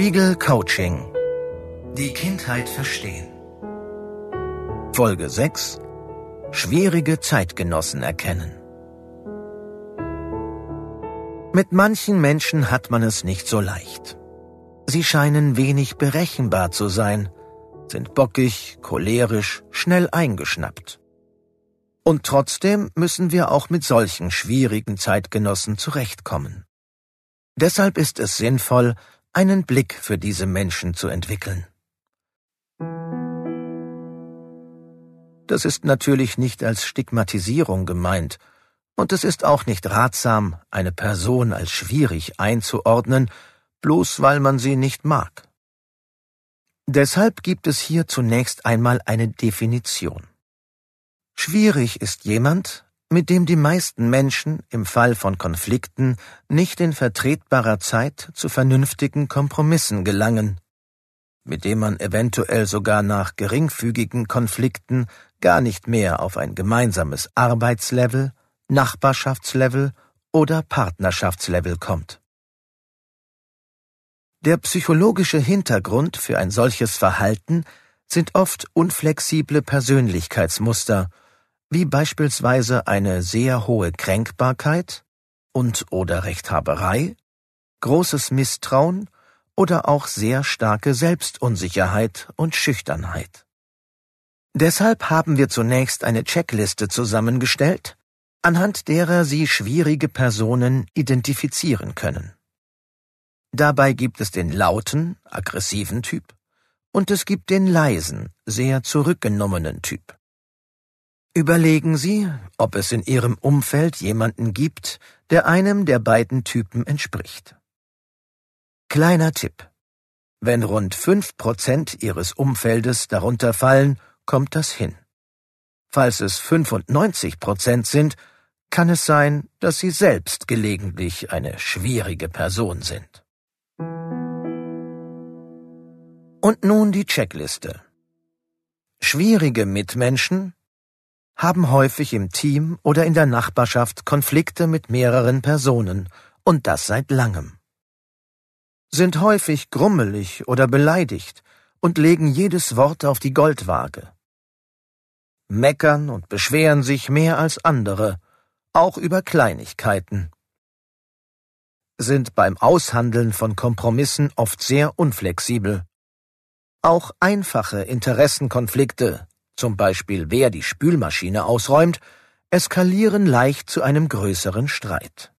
Spiegel Coaching. Die Kindheit verstehen. Folge 6. Schwierige Zeitgenossen erkennen. Mit manchen Menschen hat man es nicht so leicht. Sie scheinen wenig berechenbar zu sein, sind bockig, cholerisch, schnell eingeschnappt. Und trotzdem müssen wir auch mit solchen schwierigen Zeitgenossen zurechtkommen. Deshalb ist es sinnvoll, einen Blick für diese Menschen zu entwickeln. Das ist natürlich nicht als Stigmatisierung gemeint, und es ist auch nicht ratsam, eine Person als schwierig einzuordnen, bloß weil man sie nicht mag. Deshalb gibt es hier zunächst einmal eine Definition. Schwierig ist jemand, mit dem die meisten Menschen im Fall von Konflikten nicht in vertretbarer Zeit zu vernünftigen Kompromissen gelangen, mit dem man eventuell sogar nach geringfügigen Konflikten gar nicht mehr auf ein gemeinsames Arbeitslevel, Nachbarschaftslevel oder Partnerschaftslevel kommt. Der psychologische Hintergrund für ein solches Verhalten sind oft unflexible Persönlichkeitsmuster, wie beispielsweise eine sehr hohe Kränkbarkeit und oder Rechthaberei, großes Misstrauen oder auch sehr starke Selbstunsicherheit und Schüchternheit. Deshalb haben wir zunächst eine Checkliste zusammengestellt, anhand derer Sie schwierige Personen identifizieren können. Dabei gibt es den lauten, aggressiven Typ und es gibt den leisen, sehr zurückgenommenen Typ. Überlegen Sie, ob es in Ihrem Umfeld jemanden gibt, der einem der beiden Typen entspricht. Kleiner Tipp. Wenn rund fünf Prozent Ihres Umfeldes darunter fallen, kommt das hin. Falls es 95 Prozent sind, kann es sein, dass Sie selbst gelegentlich eine schwierige Person sind. Und nun die Checkliste. Schwierige Mitmenschen haben häufig im Team oder in der Nachbarschaft Konflikte mit mehreren Personen, und das seit langem. Sind häufig grummelig oder beleidigt und legen jedes Wort auf die Goldwaage. Meckern und beschweren sich mehr als andere, auch über Kleinigkeiten. Sind beim Aushandeln von Kompromissen oft sehr unflexibel. Auch einfache Interessenkonflikte zum Beispiel wer die Spülmaschine ausräumt, eskalieren leicht zu einem größeren Streit.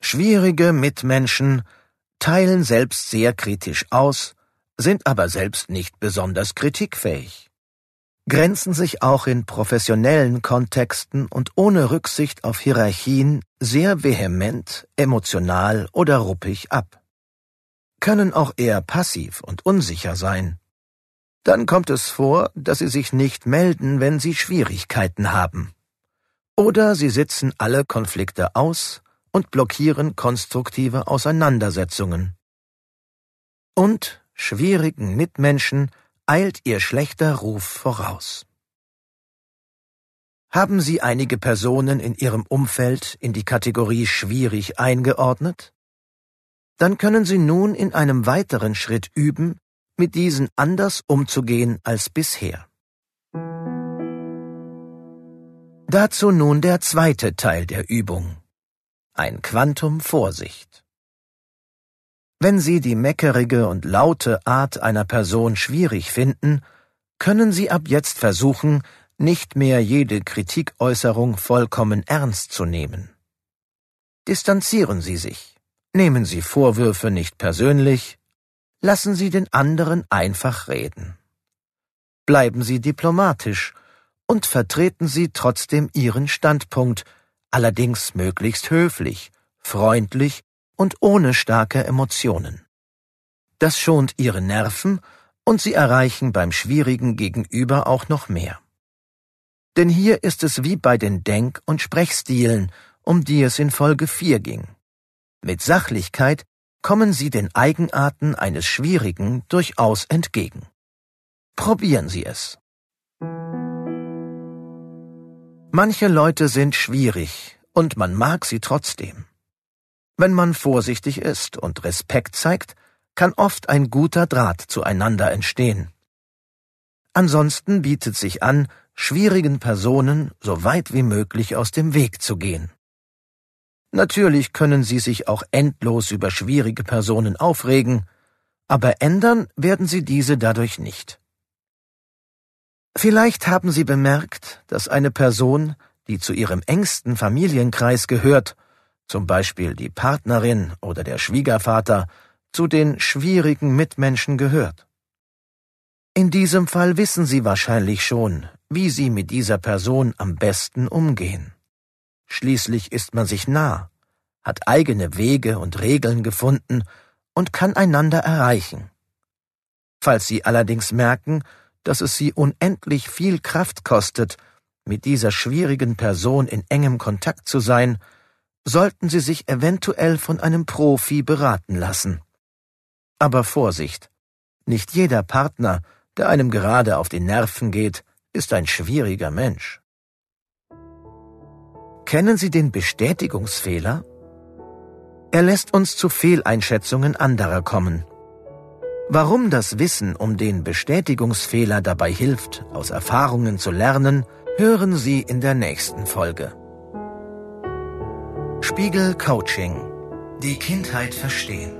Schwierige Mitmenschen teilen selbst sehr kritisch aus, sind aber selbst nicht besonders kritikfähig, grenzen sich auch in professionellen Kontexten und ohne Rücksicht auf Hierarchien sehr vehement, emotional oder ruppig ab, können auch eher passiv und unsicher sein, dann kommt es vor, dass sie sich nicht melden, wenn sie Schwierigkeiten haben. Oder sie sitzen alle Konflikte aus und blockieren konstruktive Auseinandersetzungen. Und schwierigen Mitmenschen eilt ihr schlechter Ruf voraus. Haben Sie einige Personen in Ihrem Umfeld in die Kategorie schwierig eingeordnet? Dann können Sie nun in einem weiteren Schritt üben, mit diesen anders umzugehen als bisher. Dazu nun der zweite Teil der Übung. Ein Quantum Vorsicht. Wenn Sie die meckerige und laute Art einer Person schwierig finden, können Sie ab jetzt versuchen, nicht mehr jede Kritikäußerung vollkommen ernst zu nehmen. Distanzieren Sie sich. Nehmen Sie Vorwürfe nicht persönlich, Lassen Sie den anderen einfach reden. Bleiben Sie diplomatisch und vertreten Sie trotzdem Ihren Standpunkt, allerdings möglichst höflich, freundlich und ohne starke Emotionen. Das schont Ihre Nerven und Sie erreichen beim schwierigen Gegenüber auch noch mehr. Denn hier ist es wie bei den Denk- und Sprechstilen, um die es in Folge 4 ging. Mit Sachlichkeit kommen Sie den Eigenarten eines Schwierigen durchaus entgegen. Probieren Sie es. Manche Leute sind schwierig und man mag sie trotzdem. Wenn man vorsichtig ist und Respekt zeigt, kann oft ein guter Draht zueinander entstehen. Ansonsten bietet sich an, schwierigen Personen so weit wie möglich aus dem Weg zu gehen. Natürlich können Sie sich auch endlos über schwierige Personen aufregen, aber ändern werden Sie diese dadurch nicht. Vielleicht haben Sie bemerkt, dass eine Person, die zu Ihrem engsten Familienkreis gehört, zum Beispiel die Partnerin oder der Schwiegervater, zu den schwierigen Mitmenschen gehört. In diesem Fall wissen Sie wahrscheinlich schon, wie Sie mit dieser Person am besten umgehen. Schließlich ist man sich nah, hat eigene Wege und Regeln gefunden und kann einander erreichen. Falls Sie allerdings merken, dass es Sie unendlich viel Kraft kostet, mit dieser schwierigen Person in engem Kontakt zu sein, sollten Sie sich eventuell von einem Profi beraten lassen. Aber Vorsicht! Nicht jeder Partner, der einem gerade auf die Nerven geht, ist ein schwieriger Mensch. Kennen Sie den Bestätigungsfehler? Er lässt uns zu Fehleinschätzungen anderer kommen. Warum das Wissen um den Bestätigungsfehler dabei hilft, aus Erfahrungen zu lernen, hören Sie in der nächsten Folge. Spiegel Coaching. Die Kindheit verstehen.